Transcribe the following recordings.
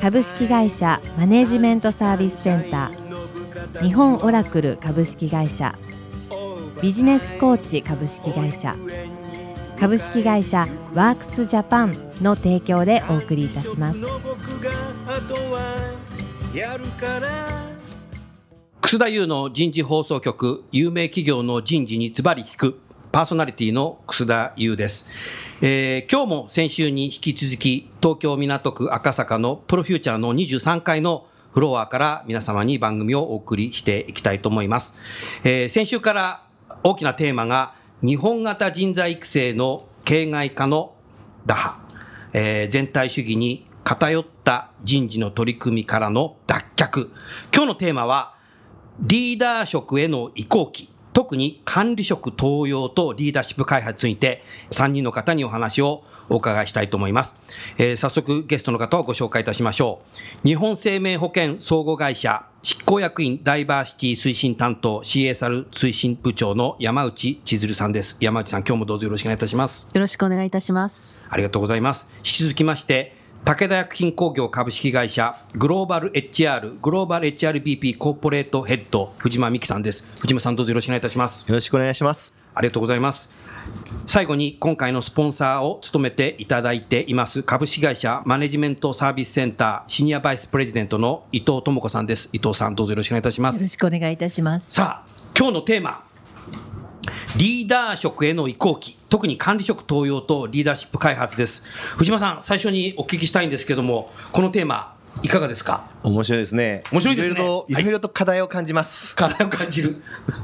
株式会社マネジメントサービスセンター。日本オラクル株式会社。ビジネスコーチ株式会社。株式会社ワークスジャパンの提供でお送りいたします。楠田優の人事放送局有名企業の人事にズバリ聞く。パーソナリティの楠田優です、えー今日も先週に引き続き東京港区赤坂のプロフューチャーの23階のフロアから皆様に番組をお送りしていきたいと思います、えー先週から大きなテーマが日本型人材育成の形骸化の打破、えー全体主義に偏った人事の取り組みからの脱却。今日のテーマはリーダー職への移行期、特に管理職登用とリーダーシップ開発について3人の方にお話をお伺いしたいと思います。えー早速ゲストの方をご紹介いたしましょう。日本生命保険総合会社執行役員ダイバーシティ推進担当 CSR 推進部長の山内千鶴さんです。山内さん今日もどうぞよろしくお願いいたします。よろしくお願いいたします。ありがとうございます。引き続きまして、武田薬品工業株式会社グローバル HR グローバル HRBP コーポレートヘッド藤間美希さんです。藤間さんどうぞよろしくお願いいたします。よろしくお願いします。ありがとうございます。最後に今回のスポンサーを務めていただいています株式会社マネジメントサービスセンターシニアバイスプレジデントの伊藤智子さんです。伊藤さんどうぞよろしくお願いいたしますよろ。しくお願いいたします。さあ、今日のテーマ、リーダー職への移行期、特に管理職登用とリーダーシップ開発です。藤間さん、最初にお聞きしたいんですけども、このテーマ、いかがですか？面白いですね。面白いですねろいろいいろと課題を感じます。課題を感じる。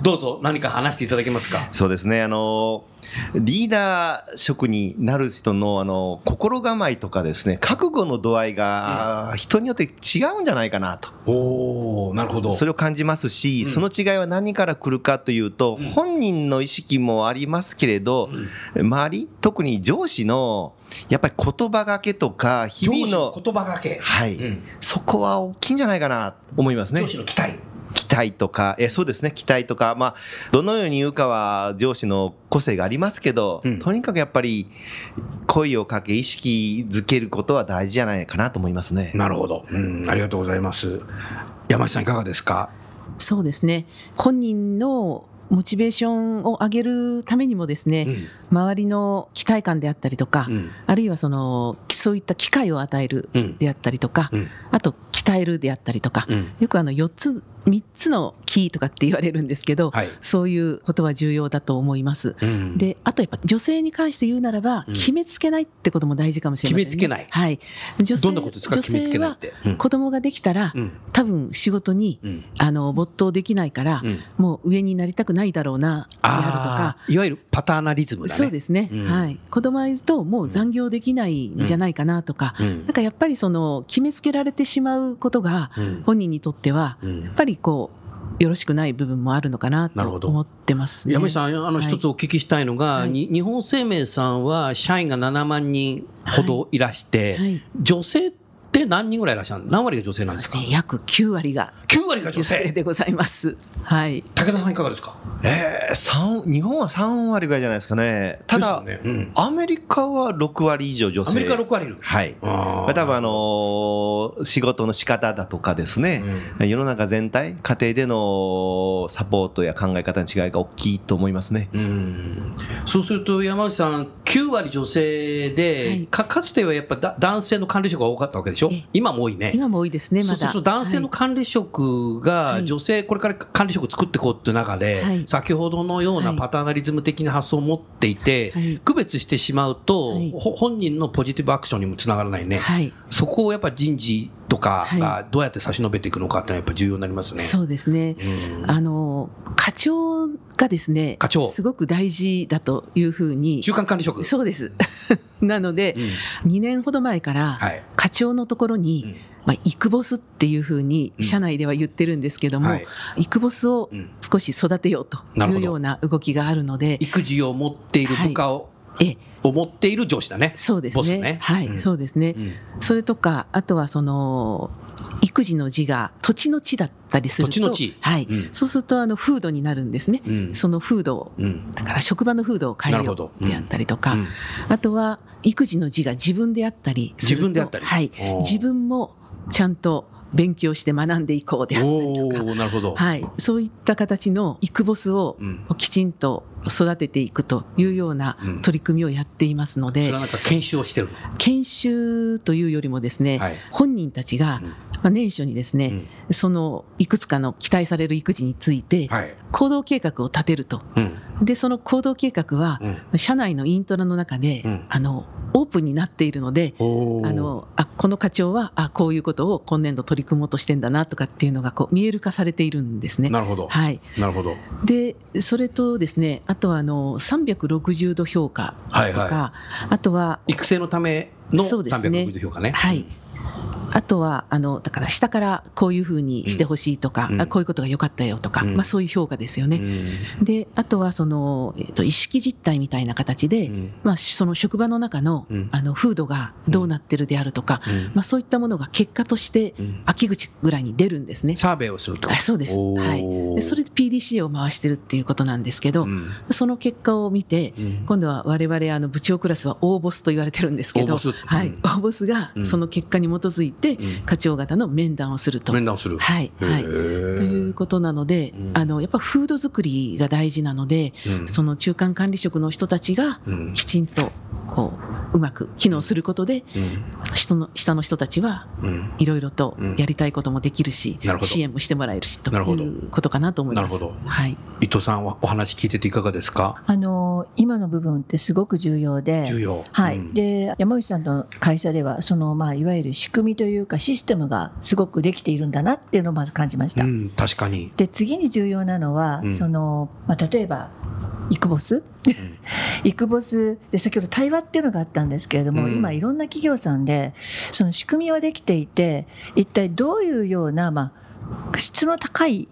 どうぞ何か話していただけますか？そうですね。あの、リーダー職になる人の、あの、心構えとかですね、覚悟の度合いが、人によって違うんじゃないかなと。おおなるほど。それを感じますし、うんその違いは何から来るかというと、うん本人の意識もありますけれど、周り、特に上司の、やっぱり言葉がけとか、日上々の司の、言葉がけ。はい、うんそこは大きいんじゃないかなと思いますね上。司の期待。期待とか、えそうですね、期待とか、まあ、どのように言うかは上司の個性がありますけど、うんとにかくやっぱり声をかけ、意識づけることは大事じゃないかなと思いますね。なるほど。うん、ありがとうございます。山内さんいかがですか？そうですね。本人のモチベーションを上げるためにもですね、うん。周りの期待感であったりとか、うん。あるいはそのそういった機会を与えるうん。であったりとか、うん。あと鍛えるであったりとか、うん。よくあの4つ3つのキーとかって言われるんですけど、はい。そういうことは重要だと思います。うん。であとやっぱ女性に関して言うならば、うん。決めつけないってことも大事かもしれません、ね、決めつけない。はい、女性女決めつけないっ性は子供ができたら、うん。多分仕事に、うん。あの没頭できないから、うん。もう上になりたくないだろうなであるとか。いわゆるパターナリズムだね。そうですね、うん。はい、子供がいるともう残業できないんじゃないかなとか、うん。なんかやっぱりその決めつけられてしまうことがうん。本人にとってはうん。やっぱりこうよろしくない部分もあるのかなと思ってます、ね、山下さん、あのはい。一つお聞きしたいのが、はい。に日本生命さんは社員が7万人ほどいらして、はい。女性って何人ぐらいいらっしゃる何割が女性なんですか？ね、約9割が9割が女性でございます。はい。武田さんいかがですか？えー、三日本は3割ぐらいじゃないですかね。ただ、ねうんアメリカは6割以上女性。アメリカ6割いる。はい。あまあ、多分あのー仕事の仕方だとかですね、世の中全体、家庭でのサポートや考え方の違いが大きいと思いますね。うんそうすると山内さん、9割女性で、はいかかつてはやっぱだ男性の管理職が多かったわけでしょ？ええ今も多いね。今も多いですね、まだ。そうそうそう男性の管理職がはい女性これから管理職作っていこうっていう中で、はい先ほどのようなはいパターナリズム的な発想を持っていて、はい区別してしまうと、本人のポジティブアクションにもつながらないね、はい。そこをやっぱ人事とかはがどうやって差し伸べていくのかっていうのはやっぱ重要になりますね。そうですね。うんあの、課長がですね、課長すごく大事だというふうに。中間管理職そうです。なので、うん2年ほど前からはい課長のところに、まあ、イクボスっていうふうにうん。社内では言ってるんですけども、はい。イクボスをうん。少し育てようというような動きがあるので、育児を持っている部下を、ええ。を持っている上司だね。そうですね。ね。はい、うん。そうですね。うん。それとか、あとはその、育児の字が土地の地だったりすると、土地の地。はい、うん。そうするとあの風土になるんですね。うん。その風土を、うん。だから職場の風土を変えるほど。うであったりとか、うん。あとは育児の字が自分であったりすると、自分であったり。はい。自分もちゃんと勉強して学んでいこうであったりおとか、おなるほど。はい、そういった形のイクボスをうんきちんと育てていくというようなうん取り組みをやっていますので、それはなんか研修をしてるの？研修というよりもですね、はい本人たちが、うんまあ、年初にですね、そのいくつかの期待される育児についてはい。行動計画を立てると。うん。で、その行動計画は、うん社内のイントラの中で、うんあの、オープンになっているので、あの、あ、この課長は、あ、こういうことを今年度取り組もうとしてんだなとかっていうのがこう見える化されているんですね。なるほど。はい。なるほど。で、それとですね、あとはあの、360度評価とか、はいはあとは、育成のためのそうですね360評価ね。はい。あとは、あの、だから下からこういうふうにしてほしいとか、うん。あこういうことが良かったよとか、うん。まあそういう評価ですようね。ん。で、あとはその、えっと、意識実態みたいな形で、うん。まあその職場の中の、うん。あの、風土がどうなってるであるとか、うん。まあそういったものが結果としてうん、秋口ぐらいに出るんですね。サーベイをするとあそうです。はい。でそれで PDCA を回してるっていうことなんですけど、うん。その結果を見て、うん。今度は我々あの部長クラスは大ボスと言われてるんですけど、大ボス。はい。うん、大ボスがうん。その結果に基づいてうん課長方の面談をすると。面談をする。はい、はい。へとーいうことなので、うんあの、やっぱ風土作りが大事なので、うんその中間管理職の人たちがうんきちんと、こう、うまく機能することで、うん人の、下の人たちは、うんいろいろとうんやりたいこともできるし、支援もしてもらえるし、となるほどいうことかなと思います。なるほどはい。伊藤さんはお話聞いてていかがですか？あの今の部分ってすごく重要で重要。はいうんで山口さんの会社ではその、まあ、いわゆる仕組みというかシステムがすごくできているんだなっていうのをまず感じました。うん、確かに。で次に重要なのは、うんそのまあ、例えばイクボス、イクボスで先ほど対話っていうのがあったんですけれども、うん。今いろんな企業さんでその仕組みはできていて一体どういうような、まあ、質の高い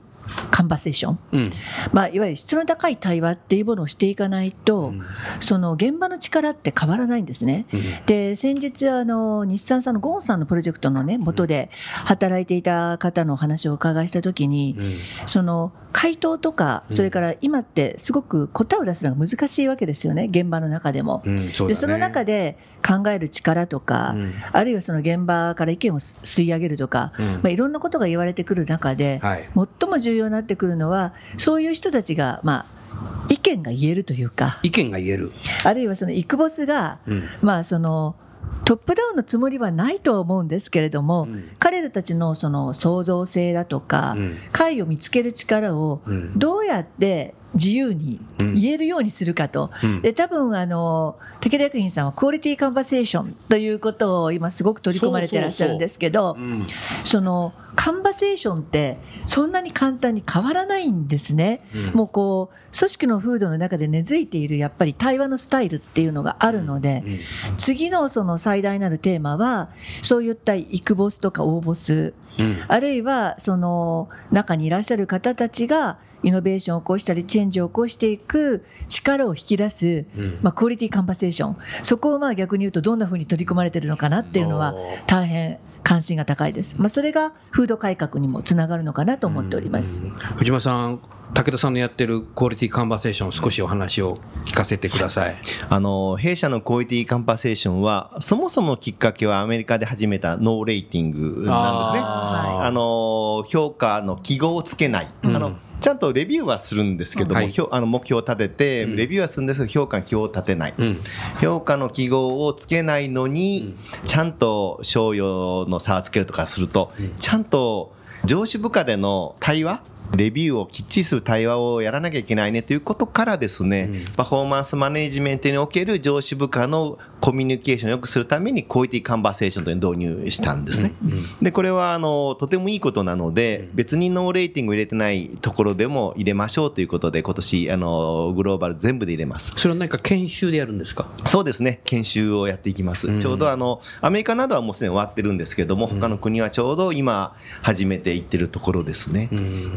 カンバセーション、うん。まあ、いわゆる質の高い対話っていうものをしていかないと、うん。その現場の力って変わらないんですね。うん。で先日あの日産さんのゴーンさんのプロジェクトのね元で働いていた方のお話をお伺いした時に、うん。その回答とかうんそれから今ってすごく答えを出すのが難しいわけですよね現場の中でも。うん、そねでその中で考える力とか、うんあるいはその現場から意見を吸い上げるとか、うんまあ、いろんなことが言われてくる中で、はい。最も重要になってくるのはそういう人たちが、まあ、意見が言えるというか意見が言える。あるいはそのイクボスが、うん。まあ、そのトップダウンのつもりはないとは思うんですけれども、うん。彼らたちのその創造性だとか、うん。解を見つける力をうん。どうやって自由に言えるようにするかと、うん。で多分あの武田薬品さんはクオリティカンバセーションということを今すごく取り込まれてらっしゃるんですけどうんそのカンバセーションってそんなに簡単に変わらないんですね。うん。もうこう組織の風土の中で根付いているやっぱり対話のスタイルっていうのがあるので、うん次のその最大なるテーマはそういったイクボスとかオーボスうん。あるいはその中にいらっしゃる方たちがイノベーションを起こしたりチェンジを起こしていく力を引き出す、うん。まあ、クオリティカンバセーションそこをまあ逆に言うとどんなふうに取り組まれているのかなっていうのは大変関心が高いです、まあ、それが風土改革にもつながるのかなと思っております。うん。藤間さん、武田さんのやってるクオリティカンバセーション、少しお話を聞かせてください。あの弊社のクオリティカンパセーションはそもそもきっかけはアメリカで始めたノーレーティングなんですね。あー。あの評価の記号をつけない、うん。あのちゃんとレビューはするんですけども、はい。あの目標を立てて、うん。レビューはするんですけど評価の記号を立てない、うん。評価の記号をつけないのに、ちゃんと賞与の差をつけるとかすると、うん。ちゃんと上司部下での対話レビューをきっちりする対話をやらなきゃいけないねということからですね、うんパフォーマンスマネジメントにおける上司部下のコミュニケーションを良くするためにクオリティカンバセーションというのを導入したんですね。でこれはあのとてもいいことなので、別にノーレーティングを入れてないところでも入れましょうということで今年あのグローバル全部で入れます。それは何か研修でやるんですか？そうですね、研修をやっていきます。うんちょうどあのアメリカなどはもうすでに終わってるんですけども、他の国はちょうど今、始めていってるところですね。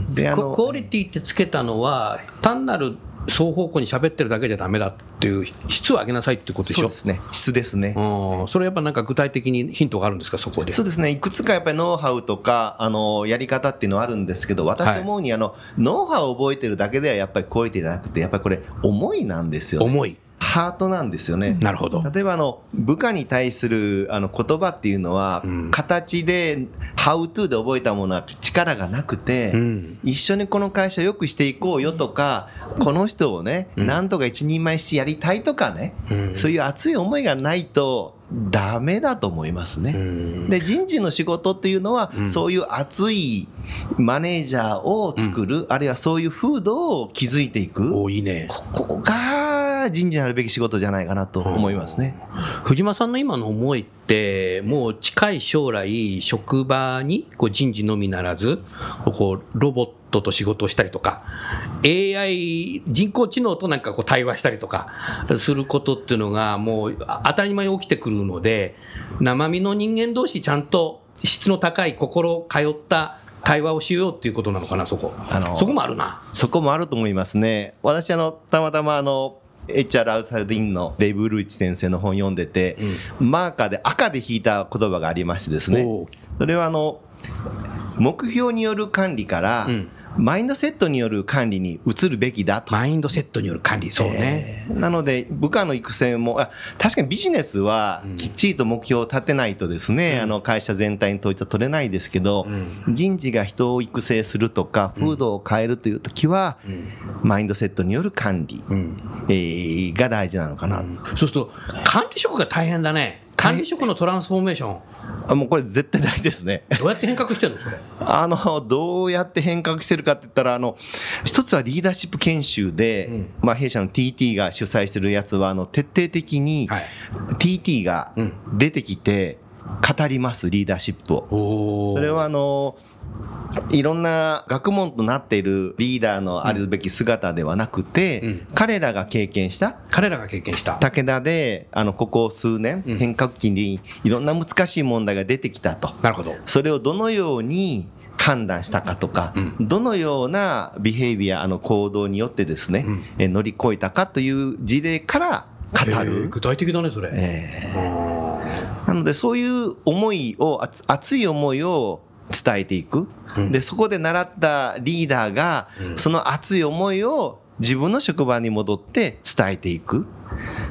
であのククオリティってつけたのは単なる双方向に喋ってるだけじゃダメだっていう質を上げなさいってことでしょ？そうですね、質ですね。うん。それやっぱなんか具体的にヒントがあるんですかそこで？そうですね、いくつかやっぱりノウハウとか、あの、やり方っていうのはあるんですけど、私思うに、あの、ノウハウを覚えてるだけではやっぱりクオリティじゃなくて、やっぱりこれ、思いなんですよ、ね。重いハートなんですよね。なるほど。例えばあの部下に対するあの言葉っていうのは、うん。形で「How to」で覚えたものは力がなくて、うん。一緒にこの会社を良くしていこうよとか、この人をね、うん。なんとか一人前してやりたいとかね、うん。そういう熱い思いがないとダメだと思いますね。うん。で人事の仕事っていうのは、うん。そういう熱いマネージャーを作る、あるいはそういう風土を築いていく。おいいね。ここが人事になるべき仕事じゃないかなと思いますね。藤間さんの今の思いってもう近い将来職場にこう人事のみならずこうロボットと仕事をしたりとか AI 人工知能となんかこう対話したりとかすることっていうのがもうあ当たり前に起きてくるので生身の人間同士ちゃんと質の高い心通った対話をしようっていうことなのかなそこあのそこもあるなそこもあると思いますね。私あのたまたまあの HR アウトサイドインのデイブ・ルーチ先生の本読んでて、マーカーで赤で引いた言葉がありましてですね。それはあの目標による管理から、うんマインドセットによる管理に移るべきだと。マインドセットによる管理そうね、えーなので部下の育成もあ確かにビジネスはきっちりと目標を立てないとですね、あの会社全体に統一は取れないですけど、人事が人を育成するとか風土を変えるという時は、マインドセットによる管理、えーが大事なのかな、そうすると管理職が大変だね管理職のトランスフォーメーション。あもうこれ絶対大事ですね。どうやって変革してるのそれ？あのどうやって変革してるかって言ったらあの一つはリーダーシップ研修で、うん。まあ、弊社の TT が主催してるやつはあの徹底的にはい。TT がうん。出てきて語りますリーダーシップを。おそれはあのいろんな学問となっているリーダーのあるべき姿ではなくて、うん。彼らが経験した彼らが経験した。武田であのここ数年、うん。変革期にいろんな難しい問題が出てきたと。なるほど。それをどのように判断したかとか、うん。どのようなビヘイビア、あの行動によってですね、うん。え乗り越えたかという事例から語る。具体的だねそれ、えあーなのでそういう思いを、熱熱い思いを伝えていく。うんで、そこで習ったリーダーが、うんその熱い思いを自分の職場に戻って伝えていく。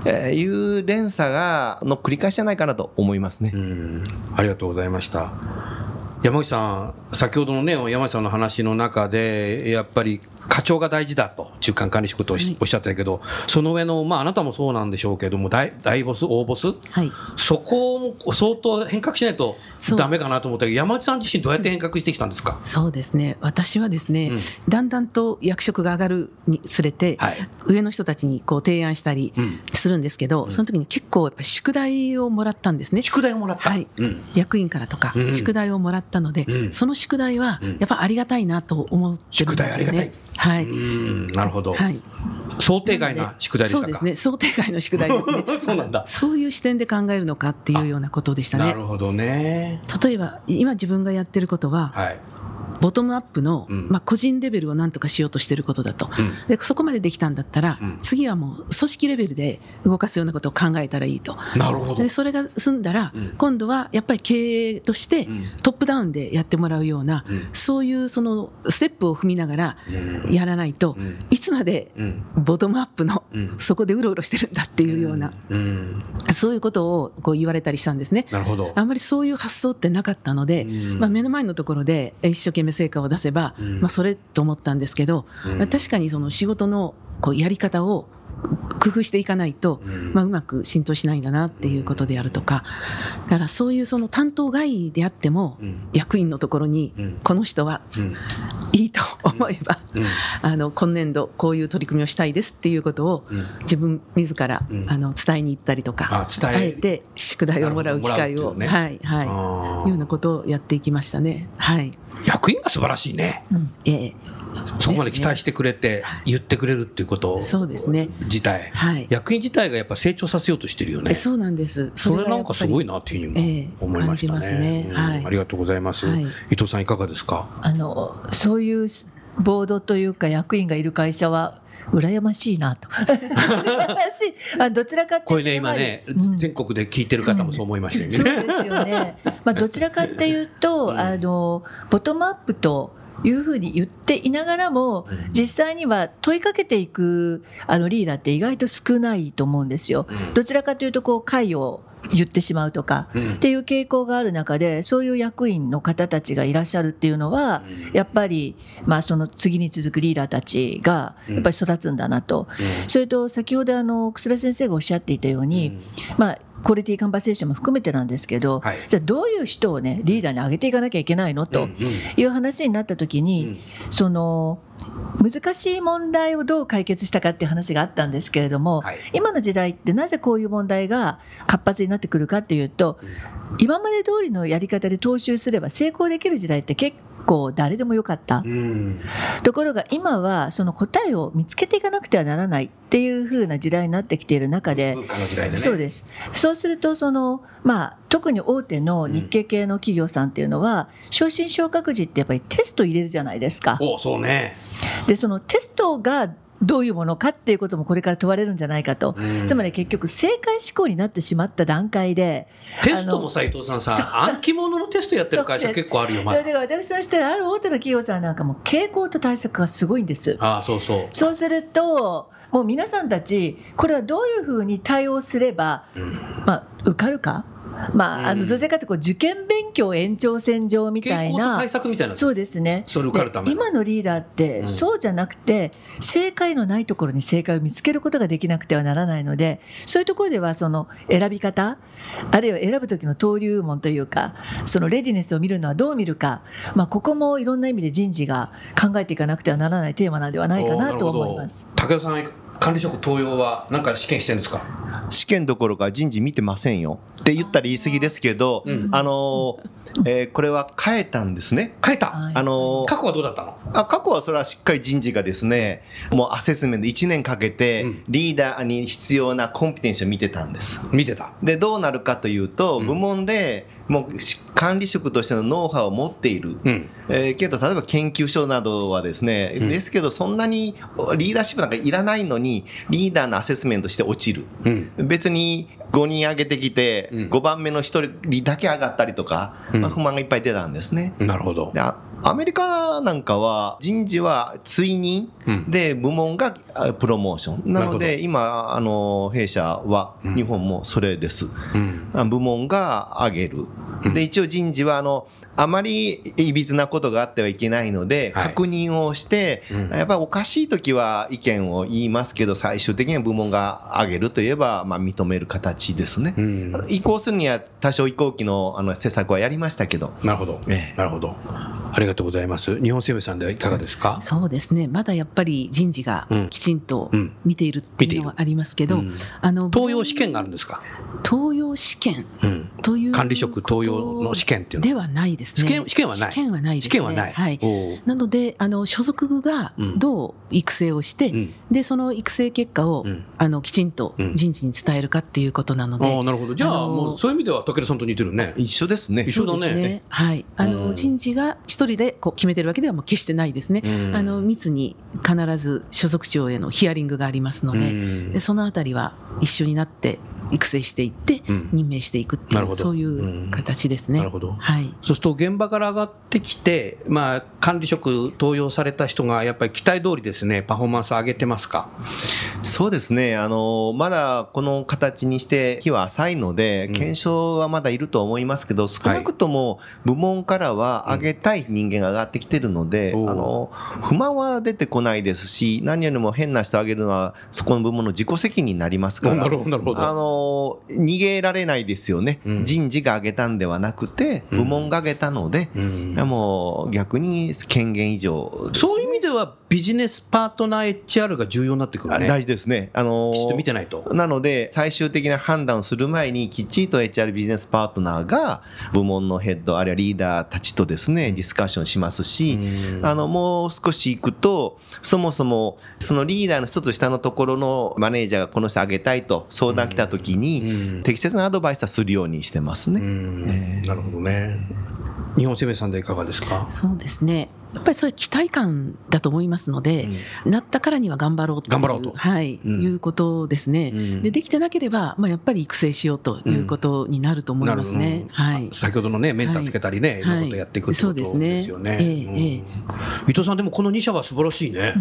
えーいう連鎖が、の繰り返しじゃないかなと思いますねー。うんありがとうございました山口さん先ほどのね山口さんの話の中でやっぱり課長が大事だと中間管理職とおっしゃってたけどその上のまああなたもそうなんでしょうけども大大ボス大ボス？はい。そこも相当変革しないとそう。ダメかなと思ったけど山内さん自身どうやって変革してきたんですか、そうですね。私はですね、うん。だんだんと役職が上がるにつれて、はい。上の人たちにこう提案したりうん。するんですけど、その時に結構やっぱり宿題をもらったんですね。宿題をもらった、はい。うん。役員からとかうん。宿題をもらったので、うん。その宿題はうん。やっぱありがたいなと思ってるんですよね。宿題ありがたいはい。うんなるほど、はい。想定外な宿題そうですね。想定外の宿題ですね。そうなんだそういう視点で考えるのかっていうようなことでしたね。なるほどね例えば今自分がやってることは、はいボトムアップの、うん。まあ、個人レベルをなんとかしようとしてることだと、うん。でそこまでできたんだったら、うん。次はもう組織レベルで動かすようなことを考えたらいいと。なるほど。でそれが済んだら、うん。今度はやっぱり経営としてうん。トップダウンでやってもらうような、うん。そういうそのステップを踏みながらうん。やらないと、うん。いつまでうん。ボトムアップの、うん。そこでうろうろしてるんだっていうような、うん。そういうことをこう言われたりしたんですね。なるほど。あんまりそういう発想ってなかったので、うん。まあ、目の前のところで一生懸命成果を出せば、うん。まあ、それと思ったんですけど、うん。確かにその仕事のこうやり方を工夫していかないと、うん。まあ、うまく浸透しないんだなっていうことであるとかだからそういうその担当外であっても、うん。役員のところにうん。この人はうんいいと思えば、うん。あの今年度こういう取り組みをしたいですっていうことをうん。自分自ら、うん。あの伝えに行ったりとかあ伝え。えて宿題をもらう機会を、ね。はいはい。いうようなことをやっていきましたね。はい。役員が素晴らしいね。ええそこまで期待してくれて、言ってくれるっていうことそうですね。自体、はい役員自体がやっぱ成長させようとしてるよね。えそうなんです。それがなんかすごいなっていうふうえにえも思いましたね。ありがとうございます。はい伊藤さんいかがですか？あのそういうボードというか役員がいる会社は羨ましいなと。羨ましいあどちらかっていうとこれね今ね、うん全国で聞いてる方もそう思いましたよね。そうですよね。まあ、どちらかっていうと、うんあの、ボトムアップというふうに言っていながらも、うん。実際には問いかけていくあのリーダーって意外と少ないと思うんですよ。うん。どちらかというと、こう、会を言ってしまうとか、うん。っていう傾向がある中で、そういう役員の方たちがいらっしゃるっていうのは、うん。やっぱり、まあ、その次に続くリーダーたちが、やっぱり育つんだなと。うん。それと、先ほど、あの、楠田先生がおっしゃっていたように、まあ、クオリティカンバセーションも含めてなんですけど、はい。じゃあどういう人をね、リーダーに上げていかなきゃいけないの？とうんいう話になった時に、その、難しい問題をどう解決したかっていう話があったんですけれども、はい。今の時代ってなぜこういう問題が活発になってくるかっていうと、今まで通りのやり方で踏襲すれば成功できる時代って結構誰でもよかった。うんところが今はその答えを見つけていかなくてはならないっていう風な時代になってきている中で、ね。そうです。そうすると、その、まあ、特に大手の日系系の企業さんっていうのは、昇進昇格時ってやっぱりテスト入れるじゃないですか。おそうね。で、そのテストがどういうものかっていうこともこれから問われるんじゃないかと。うんつまり結局正解思考になってしまった段階で、テストも斉藤さんさ、暗記物のテストやってる会社結構あるよ、それ。で私としてはある大手の企業さんなんかも傾向と対策がすごいんです。ああ、そうそう。そうすると、もう皆さんたち、これはどういうふうに対応すれば、うんまあ、受かるか、まあ、あうんのどちらかというとこう受験勉強延長線上みたいな傾向と対。策みたいな。そうですね。今のリーダーって、うんそうじゃなくて、正解のないところに正解を見つけることができなくてはならないので、そういうところでは、その選び方、あるいは選ぶ時の登竜門というか、そのレディネスを見るのはどう見るか、まあ、ここもいろんな意味で人事が考えていかなくてはならないテーマなんではないかなと思います。武田さん、管理職登用は何か試験してるんですか？試験どころか人事見てませんよって言ったら言い過ぎですけど、うんあのーえーこれは変えたんですね。変えた？はいあのー過去はどうだったの？あ過去はそれはしっかり人事がですね、もうアセスメント1年かけてうんリーダーに必要なコンピテンシを見てたんです。見てた。で、どうなるかというと、うん部門でもうし管理職としてのノウハウを持っている。うん。えーけど、例えば研究所などはですね、うんですけど、そんなにリーダーシップなんかいらないのに、リーダーのアセスメントして落ちる。うん。別に5人上げてきて、うん5番目の1人だけ上がったりとか、うんまあ、不満がいっぱい出たんですね。なるほどアメリカなんかは人事は追認うんで部門があプロモーション。なので今、あの、弊社はうん日本もそれです。部門が上げるうん。で、一応人事は、あの、あまりいびつなことがあってはいけないので、はい確認をして、うんやっぱりおかしいときは意見を言いますけど、最終的には部門が上げるといえば、まあ認める形ですね。うん。移行するには多少移行期のあの施策はやりましたけど、なるほど。ええなるほど。ありがとうございます。日本生命さんではいかがですか？そうですね。まだやっぱり人事がうんきちんとうん見ているっていうのはありますけど、うんあの登用試験があるんですか？登用試験うん。という管理職登用の試験っていうのではないですね。試験試験はない試験はないですね。試験はない。はい。なのであの所属がうんどう育成をして、うんでその育成結果を、うんあのきちんとうん人事に伝えるかっていうことなので、ああ、なるほど。じゃあ、あのーもうそういう意味では武田さんと似てるね。一緒ですね。一緒だねね。はい。あの、うん人事が一人でこう決めてるわけではもう決してないですね。うんあの密に必ず所属長へのヒアリングがありますので、うんでそのあたりは一緒になって育成していって、うん。任命していくってないるほど。うそういう形ですね。なるほど。はい。そうすると現場から上がってきて、まあ、管理職登用された人がやっぱり期待通りですね、パフォーマンス上げてますか？そうですね。あの、まだこの形にして日は浅いので、うん。検証はまだいると思いますけど、少なくとも部門からは上げたい人間が上がってきてるので、うんあの、不満は出てこないですし、何よりも変な人上げるのは、そこの部門の自己責任になりますから、なるほどなるほど。あの、の逃げられないですよね、うん。人事が挙げたんではなくて、うん。部門が挙げたので、うん。もう逆に権限以上です。そういう意味ではビジネスパートナー HR が重要になってくるね。あ大事ですね。あのーきっと見てないと。なので、最終的な判断をする前に、きっちりと HR ビジネスパートナーが、部門のヘッド、あるいはリーダーたちとですね、ディスカッションしますし、うん。あの、もう少し行くと、そもそも、そのリーダーの一つ下のところのマネージャーがこの人あげたいと相談来た時に、うん適切なアドバイスはするようにしてますうね。んなるほどね。日本生命さんでいかがですか？そうですね。やっぱりそういう期待感だと思いますので、なったからには頑張ろうっていう頑張ろうと。はい、うん。いうことですね、うん。で。できてなければ、まあ、やっぱり育成しようということになると思いますね。はい。先ほどのね、メンターつけたりね、い。ろんなことやっていくってことですよね。はいそうですね。ええうん。ええ伊藤さん、でもこの2社は素晴らしいね。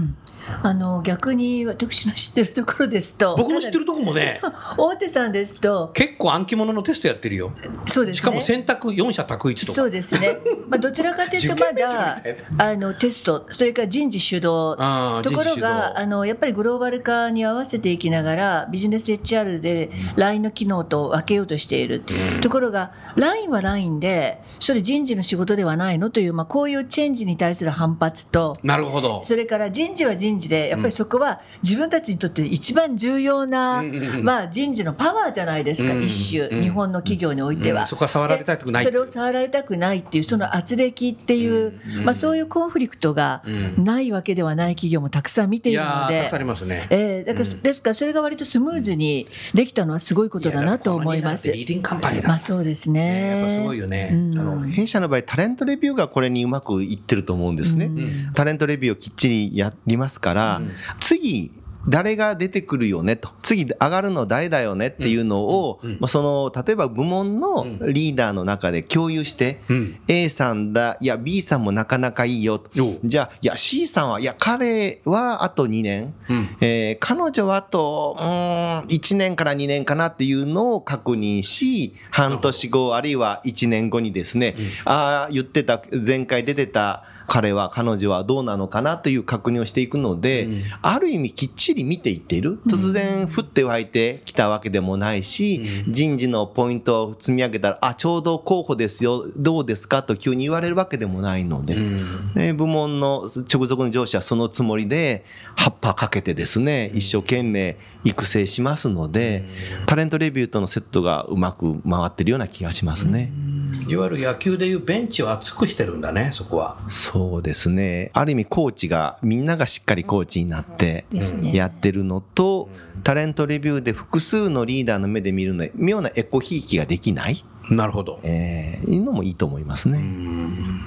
あの逆に私の知ってるところですと。僕の知ってるとこもね、大手さんですと。結構暗記物のテストやってるよ。そうですね。しかも選択4社択一とか。そうですね、まあ、どちらかというとまだ あのテストそれから人事主導。ところがあのやっぱりグローバル化に合わせていきながらビジネス HR で LINE の機能と分けようとしている、ところが LINE は LINE でそれ人事の仕事ではないのという、まあ、こういうチェンジに対する反発となるほど。それから人事は人事でやっぱりそこは自分たちにとって一番重要な、うんうんうん。まあ、人事のパワーじゃないですか、うん。一種、うん。日本の企業においては。うん。そこは触られたくないでそれを触られたくないっていうその圧力っていう、うん。まあ、そういうコンフリクトがうんないわけではない企業もたくさん見ているのでくさんあ。りますね。えーだからですからそれが割とスムーズにできたのはすごいことだなと思いますリーディングカンパニーだ。まあそうですねね。やっぱすごいよね。うんあの弊社の場合、タレントレビューがこれにうまくいってると思うんですね。んタレントレビューをきっちりやりますから、うん次、誰が出てくるよねと。次上がるの誰だよねっていうのを、うんうんまあ、その、例えば部門のリーダーの中で共有して、うん A さんだ、いや B さんもなかなかいいよ。じゃあ、いや C さんは、いや彼はあと2年。うんえー彼女はあと、うーん、1年から2年かなっていうのを確認し、半年後、あるいは1年後にですね、ああ、言ってた、前回出てた彼は、彼女はどうなのかなという確認をしていくので、うん。ある意味きっちり見ていっている。突然、降って湧いてきたわけでもないし、人事のポイントを積み上げたら、あ、ちょうど候補ですよ、どうですかと急に言われるわけでもないので、うん。ね、部門の直属の上司はそのつもりで、葉っぱかけてですね、一生懸命育成しますので、タレントレビューとのセットがうまく回ってるような気がしますね。いわゆる野球でいうベンチを厚くしてるんだね、そこは。そうですね。ある意味コーチが、みんながしっかりコーチになってやってるのと、タレントレビューで複数のリーダーの目で見るのに妙なエコひいきができない、なるほど。えー、いうのもいいと思いますね。う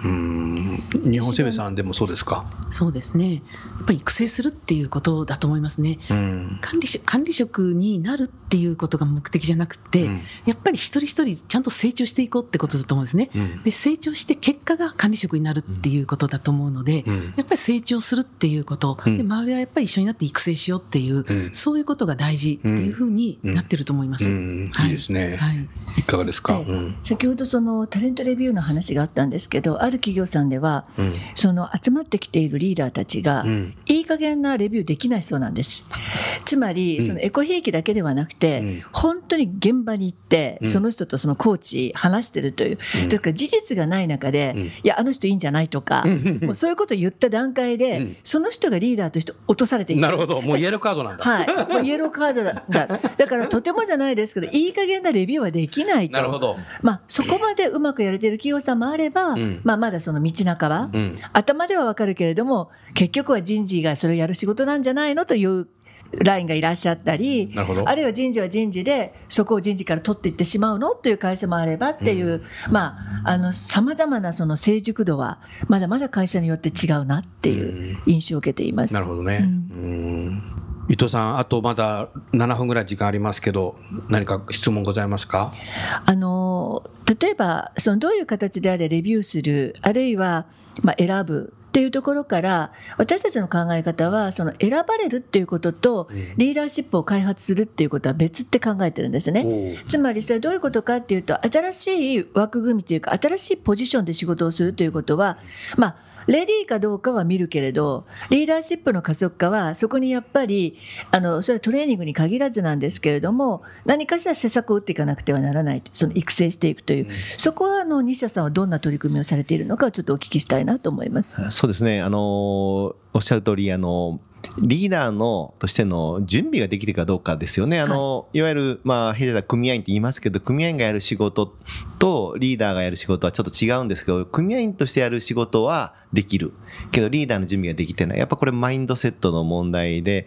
ん日本生命さんでもそうですか？そうですね。やっぱり育成するっていうことだと思いますね。うん管理職管理職になるっていうことが目的じゃなくて、うんやっぱり一人一人ちゃんと成長していこうってことだと思うんですね。うんで成長して結果が管理職になるっていうことだと思うので、うんやっぱり成長するっていうこと、うんで周りはやっぱり一緒になって育成しようっていう、うんそういうことが大事っていうふうになってると思います。うんはいいですねはいいかがですか？先ほどそのタレントレビューの話があったんですけどある企業さんでは、うん。その集まってきているリーダーたちが、うん。いい加減なレビューできないそうなんです。つまり、そのエコひいきだけではなくて、うん。本当に現場に行って、うん。その人とそのコーチ話してるという、だから事実がない中で、うん。いやあの人いいんじゃないとか、もうそういうことを言った段階で、うん。その人がリーダーとして落とされていく。なるほど。もうイエローカードなんだ。はい、もうイエローカードだだ。だからとてもじゃないですけどいい加減なレビューはできないと。なるほど。まあ、そこまでうまくやれてる企業さんもあれば、ん。まあ、まだその道半ば、うん。頭ではわかるけれども結局は人事がそれをやる仕事なんじゃないのというラインがいらっしゃったりあるいは人事は人事でそこを人事から取っていってしまうのという会社もあればっていうさまざまなその成熟度はまだまだ会社によって違うなっていう印象を受けています。なるほどね。うん伊藤さん、あとまだ7分ぐらい時間ありますけど、何か質問ございますか？あの例えばそのどういう形であれレビューするあるいは、まあ、選ぶっていうところから私たちの考え方はその選ばれるっていうこととリーダーシップを開発するっていうことは別って考えてるんですね。つまりそれはどういうことかっていうと新しい枠組みというか新しいポジションで仕事をするということはまあレディーかどうかは見るけれどリーダーシップの加速化はそこにやっぱりあのそれはトレーニングに限らずなんですけれども何かしら施策を打っていかなくてはならないその育成していくという、そこはあの西田さんはどんな取り組みをされているのかをちょっとお聞きしたいなと思います。そうですね。あの、おっしゃる通り、あの、リーダーのとしての準備ができるかどうかですよね。あの、い、わゆる、まあ、弊社組合員って言いますけど、組合員がやる仕事とリーダーがやる仕事はちょっと違うんですけど、組合員としてやる仕事はできる。けど、リーダーの準備ができてない。やっぱこれマインドセットの問題で、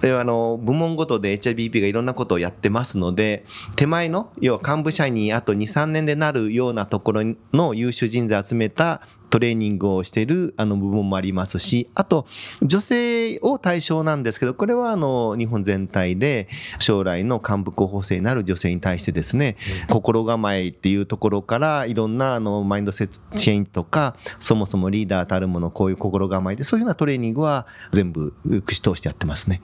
これはあの、部門ごとで HIBP がいろんなことをやってますので、手前の、要は幹部社員にあと2、3年でなるようなところの優秀人材を集めたトレーニングをしているあの部門もありますし、あと、女性を対象なんですけど、これはあの、日本全体で将来の幹部候補生になる女性に対してですね、心構えっていうところから、いろんなあの、マインドセットチェンジとか、そもそもリーダーたるもの、こういう心構えで、そういうようなトレーニングは全部串通してやってますね。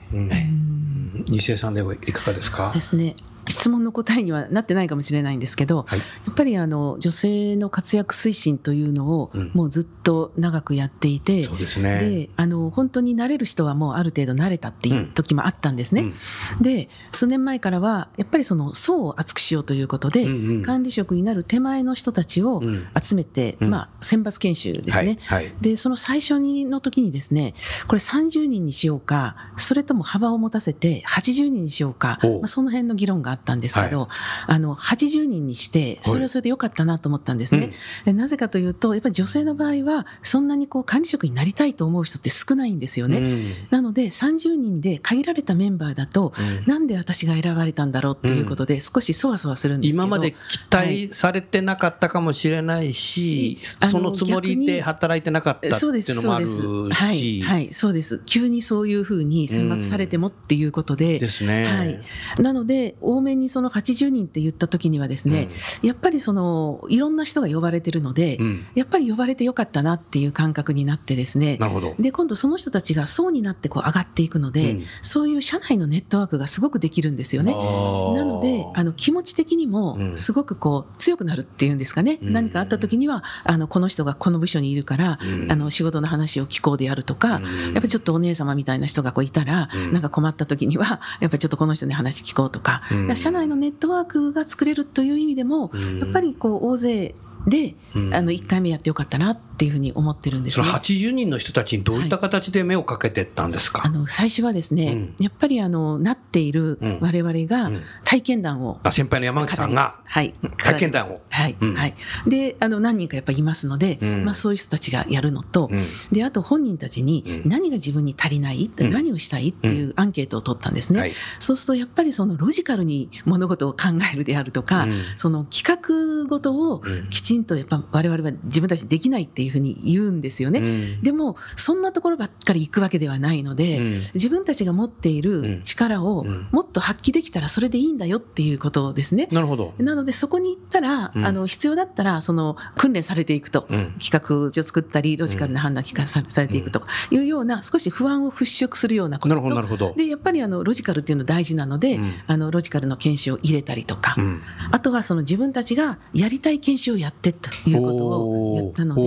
西江さんではいかがですか？ですね質問の答えにはなってないかもしれないんですけど、はい。やっぱりあの女性の活躍推進というのをうん。もうずっと長くやっていて、そうですね。であの本当に慣れる人はもうある程度慣れたっていう時もあったんですね。で数年前からはやっぱりその層を厚くしようということで、うんうん管理職になる手前の人たちをうん。集めて、うん。まあ、選抜研修ですね。はいはい。でその最初にの時にですねこれ30人にしようかそれとも幅を持たせて80人にしようか、まあ、その辺の議論があったんですけど、はあの80人にしてそれはそれでよかったなと思ったんですね。でなぜかというとやっぱり女性の場合はそんなにこう管理職になりたいと思う人って少ないんですよね。うん。なので30人で限られたメンバーだと、なんで私が選ばれたんだろうっていうことで少しそわそわするんですけど。今まで期待されてなかったかもしれないし、あのそのつもりで働いてなかったっていうのもあるし、はい、そうです。急にそういうふうに選抜されてもっていうことで、ですね。はい、なのでにその80人って言った時にはですね、やっぱりそのいろんな人が呼ばれてるので、うん。やっぱり呼ばれてよかったなっていう感覚になってですねなるほど。で今度その人たちが層になってこう上がっていくので、うん。そういう社内のネットワークがすごくできるんですよね。なのであの気持ち的にもうん。すごくこう強くなるっていうんですかね、うん。何かあった時にはあのこの人がこの部署にいるから、うん。あの仕事の話を聞こうでやるとか、うん。やっぱりちょっとお姉様みたいな人がこういたら、うん。なんか困った時にはやっぱりちょっとこの人に話聞こうとか,、うん。社内のネットワークが作れるという意味でも、うん。やっぱりこう大勢で、うんあの1回目やってよかったなっていうふうに思ってるんですそのね。80人の人たちにどういった形で目をかけてったんですか、あの最初はですね、やっぱりあのなっているうん。我々がうん。体験談をあ先輩の山口さんがはい、体験談を。はい、うん。はい。で、あの、何人かやっぱりいますので、うん。まあそういう人たちがやるのと、うん。で、あと本人たちにうん。何が自分に足りない、うん。何をしたい？っていうアンケートを取ったんですね。はい。そうするとやっぱりそのロジカルに物事を考えるであるとか、うん。その企画ごとをうん。きちんとやっぱ我々は自分たちできないっていうふうに言うんですよね。うん。でも、そんなところばっかり行くわけではないので、うん。自分たちが持っている力をうん。もっと発揮できたらそれでいいんだよっていうことですね。なるほど。なのでそこに行ったら、うん。あの必要だったらその訓練されていくと、うん。企画書を作ったりロジカルな判断聞かさされていくとかいうような少し不安を払拭するようなこと。なるほどなるほど。でやっぱりあのロジカルっていうの大事なので、うん。あのロジカルの研修を入れたりとか、うん。あとはその自分たちがやりたい研修をやってということを言ったので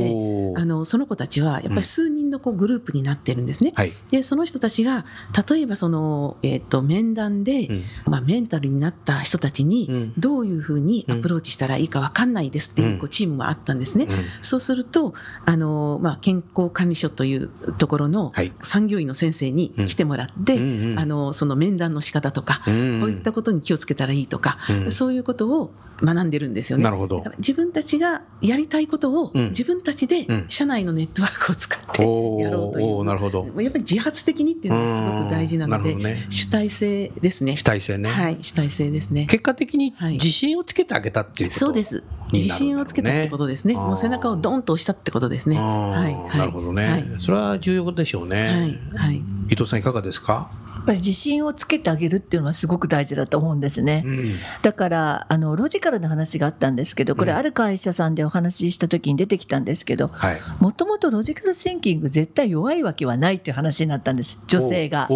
あのその子たちはやっぱり数人のこうグループになってるんですね。はい。でその人たちが例えばその、えー、と面談で、うん。まあ、メンタルになった人たちにうん。どういうふうにアプローチしたらいいか分かんないですっていう,、うん。こうチームがあったんですね。うん。そうするとあの、まあ、健康管理所というところのはい。産業医の先生に来てもらって、うんうん。あのその面談の仕方とか、うん。こういったことに気をつけたらいいとか、うん。そういうことを学んでるんですよね。なるほど。だから自分たちがやりたいことをうん。自分たちでうん。社内のネットワークを使ってやろうという、なるほど。やっぱり自発的にっていうのがすごく大事なのでね。主体性ですね。主体性ね。はい主体性ですね。結果的にはい。自信をつけてあげたっていうことそうです。自信をつけたってことですね。もう背中をドンと押したってことですね。はいはい。なるほどね、はい。それは重要でしょうね、はいはい。伊藤さんいかがですか？ぱり自信をつけてあげるっていうのはすごく大事だと思うんですね。うん。だからあのロジカルな話があったんですけどこれうん。ある会社さんでお話しした時に出てきたんですけどはい。もともとロジカルシンキング絶対弱いわけはないっていう話になったんです女性が。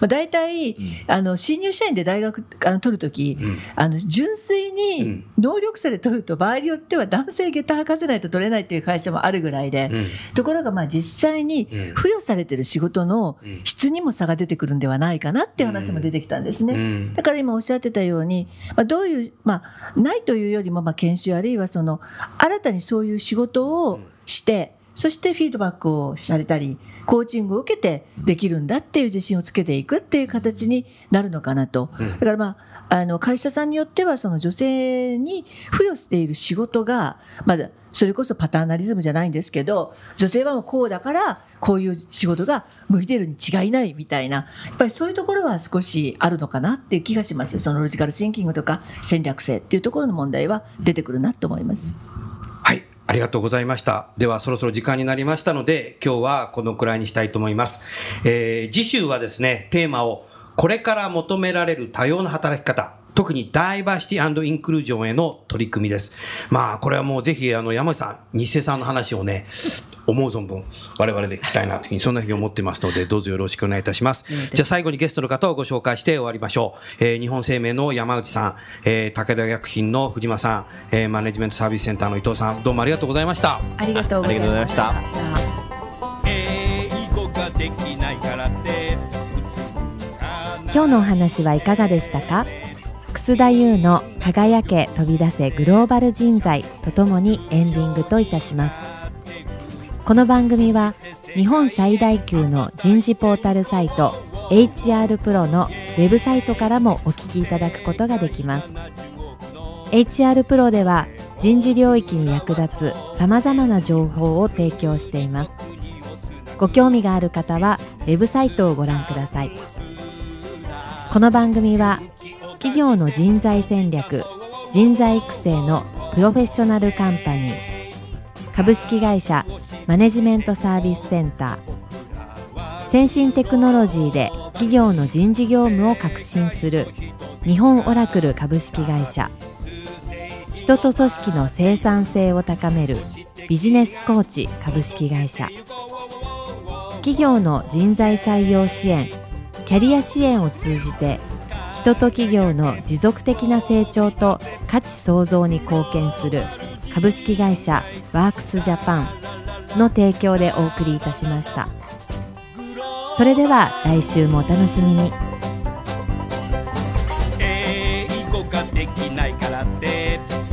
まあ、大体、あの新入社員で大学あの取るとき、うん。あの純粋うん。に能力差で取ると場合によっては男性下駄履かせないと取れないっていう会社もあるぐらいで、うん。ところがまあ実際にうん。付与されてる仕事の質にも差が出てくるんではないかなっていう話も出てきたんですね。うんだから今おっしゃってたように、まあ、どういう、まあ、ないというよりも、まあ、研修あるいはその新たにそういう仕事をして、そしてフィードバックをされたりコーチングを受けてできるんだっていう自信をつけていくっていう形になるのかなと。だからまああの会社さんによってはその女性に付与している仕事がまだそれこそパターナリズムじゃないんですけど女性はもうこうだからこういう仕事が向いてるに違いないみたいなやっぱりそういうところは少しあるのかなっていう気がしますそのロジカルシンキングとか戦略性っていうところの問題は出てくるなと思います。ありがとうございました。では、そろそろ時間になりましたので、今日はこのくらいにしたいと思います。えー次週はですね、テーマを、これから求められる多様な働き方。特にダイバーシティインクルージョンへの取り組みです。まあ、これはもうぜひ、あの、山内さん、日瀬さんの話をね、思う存分、我々で聞きたいなというふうに、そんなふうに思ってますので、どうぞよろしくお願いいたします。じゃあ最後にゲストの方をご紹介して終わりましょう。えー日本生命の山内さん、えー武田薬品の藤間さん、えーマネジメントサービスセンターの伊藤さん、どうもありがとうございました。ありがとうございました。今日のお話はいかがでしたか？楠田優の輝け飛び出せグローバル人材とともにエンディングといたします。この番組は日本最大級の人事ポータルサイト HR プロのウェブサイトからもお聞きいただくことができます。HR プロでは人事領域に役立つさまざまな情報を提供しています。ご興味がある方はウェブサイトをご覧ください。この番組は企業の人材戦略人材育成のプロフェッショナルカンパニー株式会社マネジメントサービスセンター先進テクノロジーで企業の人事業務を革新する日本オラクル株式会社人と組織の生産性を高めるビジネスコーチ株式会社企業の人材採用支援キャリア支援を通じて人と企業の持続的な成長と価値創造に貢献する株式会社ワークスジャパンの提供でお送りいたしました。それでは来週もお楽しみに。英語ができないからって。